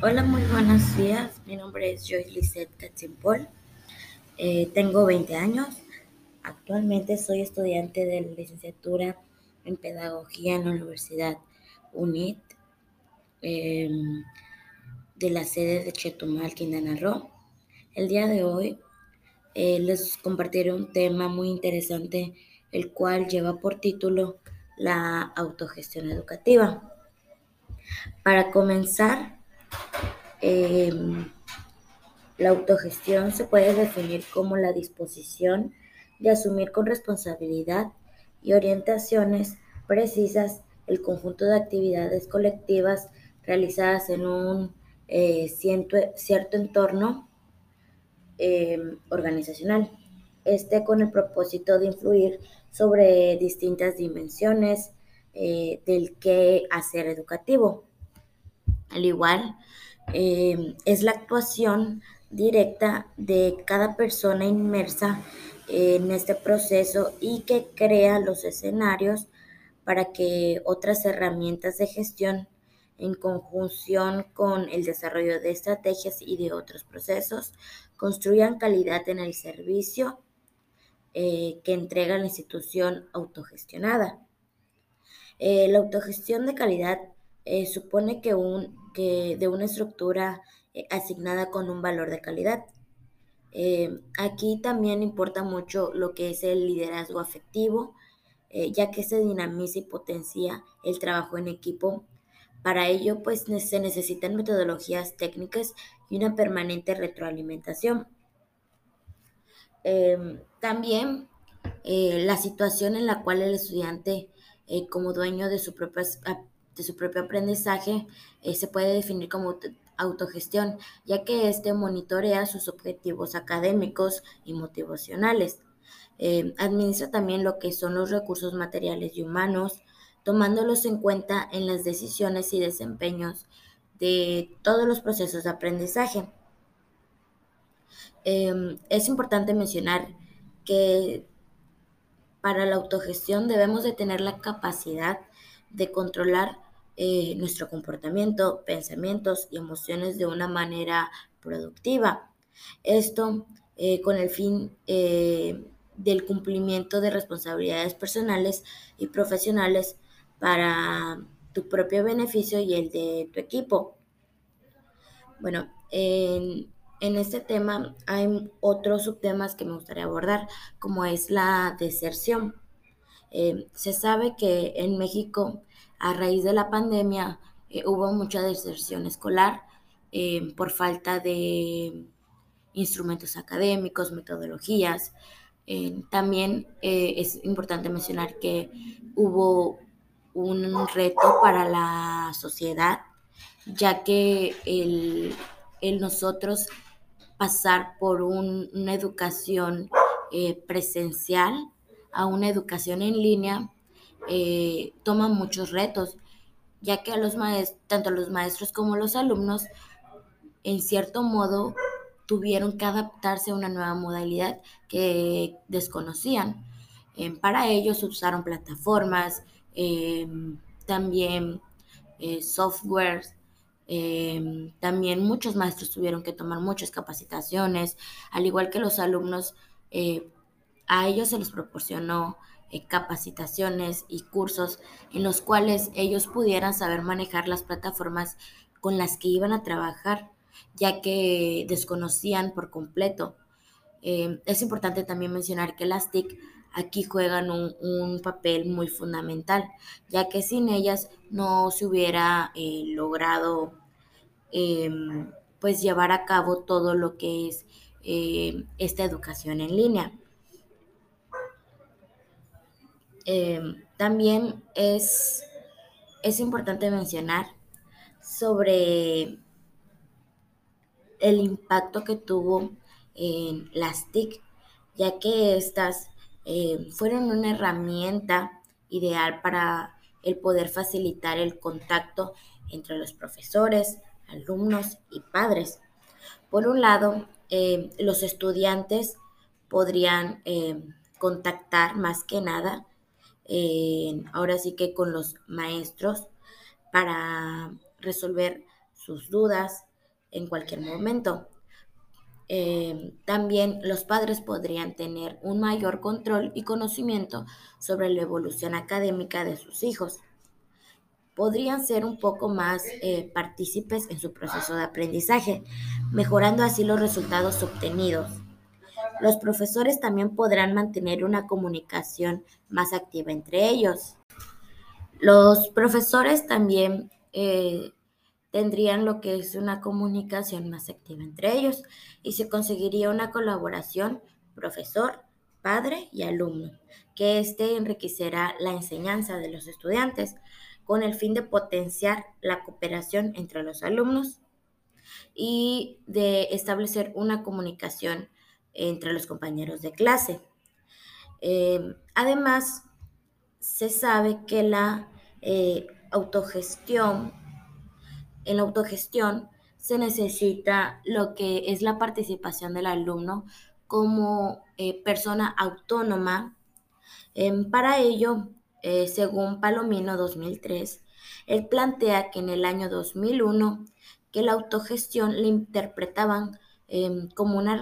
Hola, muy buenos días. Mi nombre es Joyce Lisette Katzimpol. Eh, tengo 20 años. Actualmente soy estudiante de la licenciatura en Pedagogía en la Universidad UNIT em, de la sede de Chetumal, Quintana Roo. El día de hoy eh, les compartiré un tema muy interesante, el cual lleva por título la autogestión educativa. Para comenzar, Em, la autogestión se puede definir como la disposición de asumir con responsabilidad y orientaciones precisas el conjunto de actividades colectivas realizadas en un eh, cierto, entorno em, organizacional. Este con el propósito de influir sobre distintas dimensiones eh, del que hacer educativo. Al igual, eh, es la actuación directa de cada persona inmersa en este proceso y que crea los escenarios para que otras herramientas de gestión en conjunción con el desarrollo de estrategias y de otros procesos construyan calidad en el servicio eh, que entrega la institución autogestionada. Eh, la autogestión de calidad supone que un de una estructura eh, asignada con un valor de calidad. Eh, aquí también importa mucho lo que es el liderazgo afectivo, eh, ya que se dinamiza y potencia el trabajo en equipo. Para ello, pues se necesitan metodologías técnicas y una permanente retroalimentación. Em, también la situación en la cual el estudiante, como dueño de su propia de su propio aprendizaje eh, se puede definir como autogestión, ya que éste monitorea sus objetivos académicos y motivacionales. Eh, administra también lo que son los recursos materiales y humanos, tomándolos en cuenta en las decisiones y desempeños de todos los procesos de aprendizaje. Em, es importante mencionar que para la autogestión debemos de tener la capacidad de controlar eh, nuestro comportamiento, pensamientos y emociones de una manera productiva. Esto eh, con el fin eh, del cumplimiento de responsabilidades personales y profesionales para tu propio beneficio y el de tu equipo. Bueno, en, en este tema hay otros subtemas que me gustaría abordar, como es la deserción. se sabe que en México a raíz de la pandemia eh, hubo mucha deserción escolar eh, por falta de instrumentos académicos, metodologías. Eh, también es importante mencionar que hubo un reto para la sociedad, ya que el, nosotros pasar por una educación presencial a una educación en línea eh, toman muchos retos, ya que a los tanto los maestros como los alumnos, en cierto modo, tuvieron que adaptarse a una nueva modalidad que desconocían. Eh, para ellos usaron plataformas, em, también eh, software, em, también muchos maestros tuvieron que tomar muchas capacitaciones, al igual que los alumnos, a ellos se les proporcionó eh, capacitaciones y cursos en los cuales ellos pudieran saber manejar las plataformas con las que iban a trabajar, ya que desconocían por completo. Eh, es importante también mencionar que las TIC aquí juegan un, papel muy fundamental, ya que sin ellas no se hubiera eh, logrado em, pues llevar a cabo todo lo que es esta educación en línea. Em, también es, es importante mencionar sobre el impacto que tuvo en las TIC, ya que estas em, fueron una herramienta ideal para el poder facilitar el contacto entre los profesores, alumnos y padres. Por un lado, em, los estudiantes podrían contactar más que nada ahora sí que con los maestros para resolver sus dudas, en cualquier momento. Eh, también los padres podrían tener un mayor control y conocimiento sobre la evolución académica de sus hijos. Podrían ser un poco más eh, partícipes en su proceso de aprendizaje, mejorando así los resultados obtenidos. Los profesores también podrán mantener una comunicación más activa entre ellos. Los profesores también eh, tendrían lo que es una comunicación más activa entre ellos y se conseguiría una colaboración profesor, padre y alumno, que éste enriquecerá la enseñanza de los estudiantes con el fin de potenciar la cooperación entre los alumnos y de establecer una comunicación entre los compañeros de clase. Eh, además, se sabe que la eh, autogestión en la autogestión se necesita lo que es la participación del alumno como eh, persona autónoma. Em, para ello, eh, según Palomino 2003, él plantea que en el año 2001 que la autogestión le interpretaban em, como una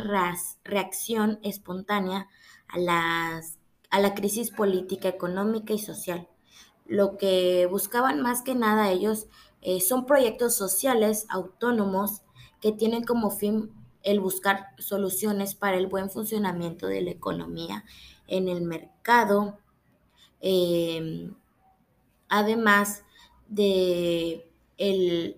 reacción espontánea a, a la crisis política, económica y social. Lo que buscaban más que nada ellos eh, son proyectos sociales autónomos que tienen como fin el buscar soluciones para el buen funcionamiento de la economía en el mercado, em, además de el,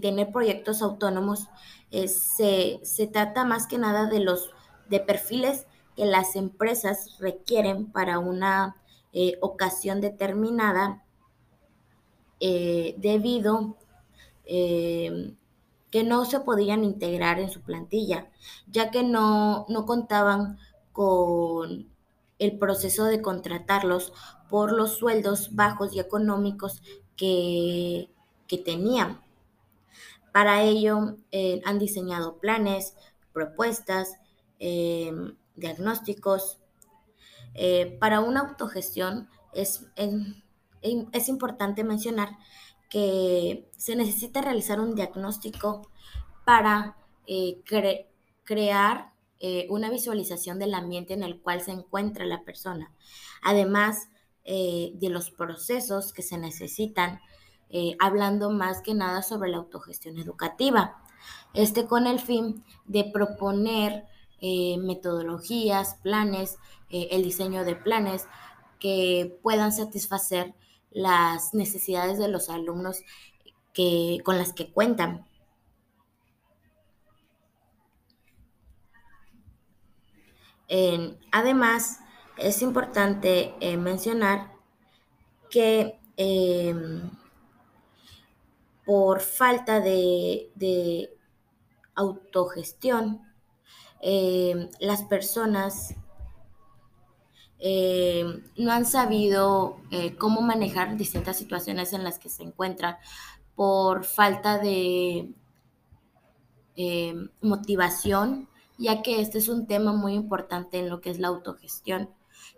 tener proyectos autónomos, eh, se, trata más que nada de los de perfiles que las empresas requieren para una eh, ocasión determinada eh, debido eh, que no se podían integrar en su plantilla, ya que no, contaban con el proceso de contratarlos por los sueldos bajos y económicos que, tenían. Para ello eh, han diseñado planes, propuestas, diagnósticos. para una autogestión es, es importante mencionar que se necesita realizar un diagnóstico para eh, crear eh, una visualización del ambiente en el cual se encuentra la persona, además eh, de los procesos que se necesitan, hablando más que nada sobre la autogestión educativa. Este con el fin de proponer metodologías, planes, el diseño de planes que puedan satisfacer las necesidades de los alumnos que, con las que cuentan. además, es importante eh, mencionar que em, por falta de, autogestión, em, las personas eh, no han sabido eh, cómo manejar distintas situaciones en las que se encuentran por falta de eh, motivación, ya que este es un tema muy importante en lo que es la autogestión,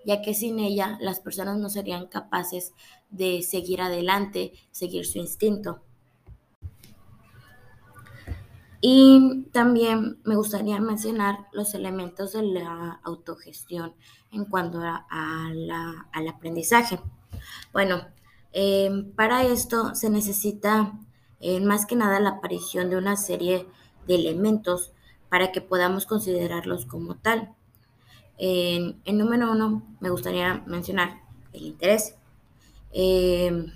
ya que sin ella las personas no serían capaces de seguir adelante, seguir su instinto. Y también me gustaría mencionar los elementos de la autogestión en cuanto a, al aprendizaje. Bueno, em, para esto se necesita eh, más que nada la aparición de una serie de elementos para que podamos considerarlos como tal. En, número uno, me gustaría mencionar el interés. Em,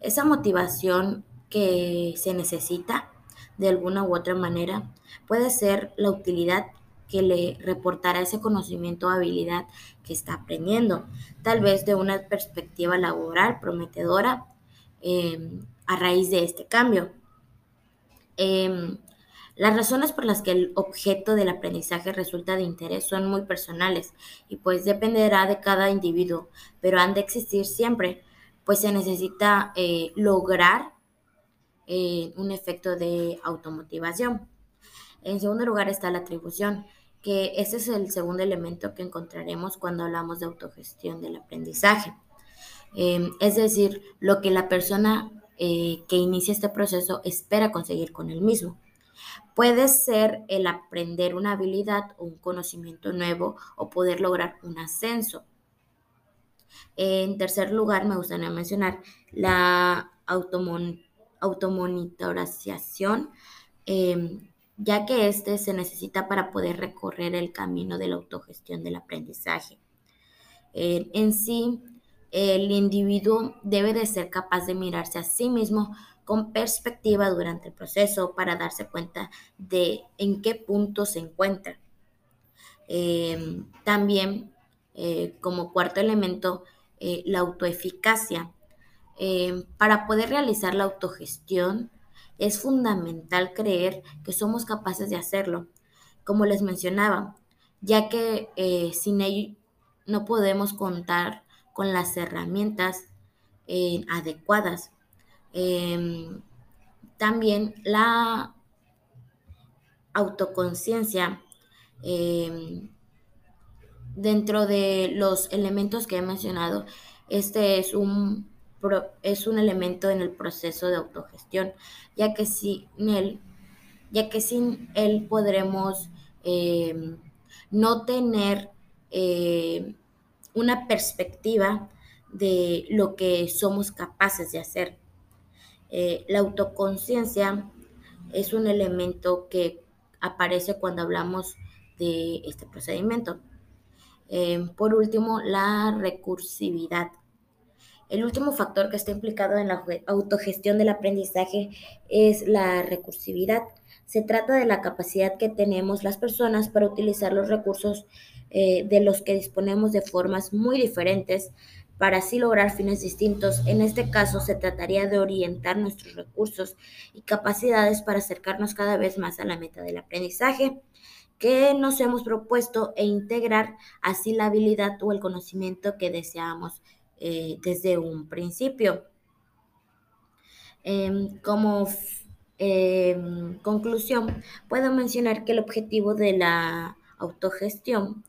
esa motivación que se necesita de alguna u otra manera. Puede ser la utilidad que le reportará ese conocimiento o habilidad que está aprendiendo, tal vez de una perspectiva laboral prometedora em, a raíz de este cambio. Em, las razones por las que el objeto del aprendizaje resulta de interés son muy personales y pues dependerá de cada individuo, pero han de existir siempre, pues se necesita eh, lograr un efecto de automotivación. En segundo lugar está la atribución, que ese es el segundo elemento que encontraremos cuando hablamos de autogestión del aprendizaje. Em, es decir, lo que la persona eh, que inicia este proceso espera conseguir con el mismo. Puede ser el aprender una habilidad o un conocimiento nuevo o poder lograr un ascenso. En tercer lugar, me gustaría mencionar la automonitorización, em, ya que este se necesita para poder recorrer el camino de la autogestión del aprendizaje. en sí, el individuo debe de ser capaz de mirarse a sí mismo con perspectiva durante el proceso para darse cuenta de en qué punto se encuentra. Em, también, eh, como cuarto elemento, eh, la autoeficacia. Em, para poder realizar la autogestión, es fundamental creer que somos capaces de hacerlo, como les mencionaba, ya que eh, sin ello no podemos contar con las herramientas adecuadas. Em, también la autoconciencia em, dentro de los elementos que he mencionado, este es un, es un elemento en el proceso de autogestión, ya que sin él, ya que sin él podremos em, no tener una perspectiva de lo que somos capaces de hacer. Eh, la autoconciencia es un elemento que aparece cuando hablamos de este procedimiento. Eh, por último, la recursividad. El último factor que está implicado en la autogestión del aprendizaje es la recursividad. Se trata de la capacidad que tenemos las personas para utilizar los recursos eh, de los que disponemos de formas muy diferentes para así lograr fines distintos. En este caso, se trataría de orientar nuestros recursos y capacidades para acercarnos cada vez más a la meta del aprendizaje que nos hemos propuesto e integrar así la habilidad o el conocimiento que deseamos eh, desde un principio. Em, como em, conclusión, puedo mencionar que el objetivo de la autogestión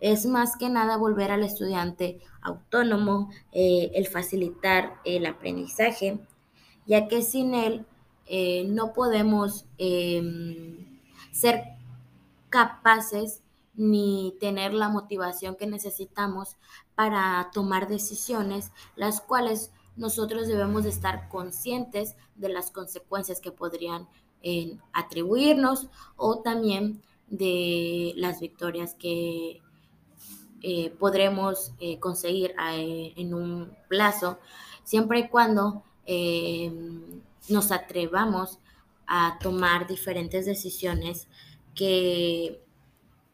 es más que nada volver al estudiante autónomo, eh, el facilitar el aprendizaje, ya que sin él eh, no podemos em, ser capaces ni tener la motivación que necesitamos para tomar decisiones, las cuales nosotros debemos de estar conscientes de las consecuencias que podrían eh, atribuirnos o también de las victorias que eh, podremos eh, conseguir en un plazo, siempre y cuando nos atrevamos a tomar diferentes decisiones que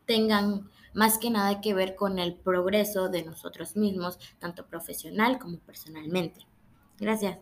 tengan más que nada que ver con el progreso de nosotros mismos, tanto profesional como personalmente. Gracias.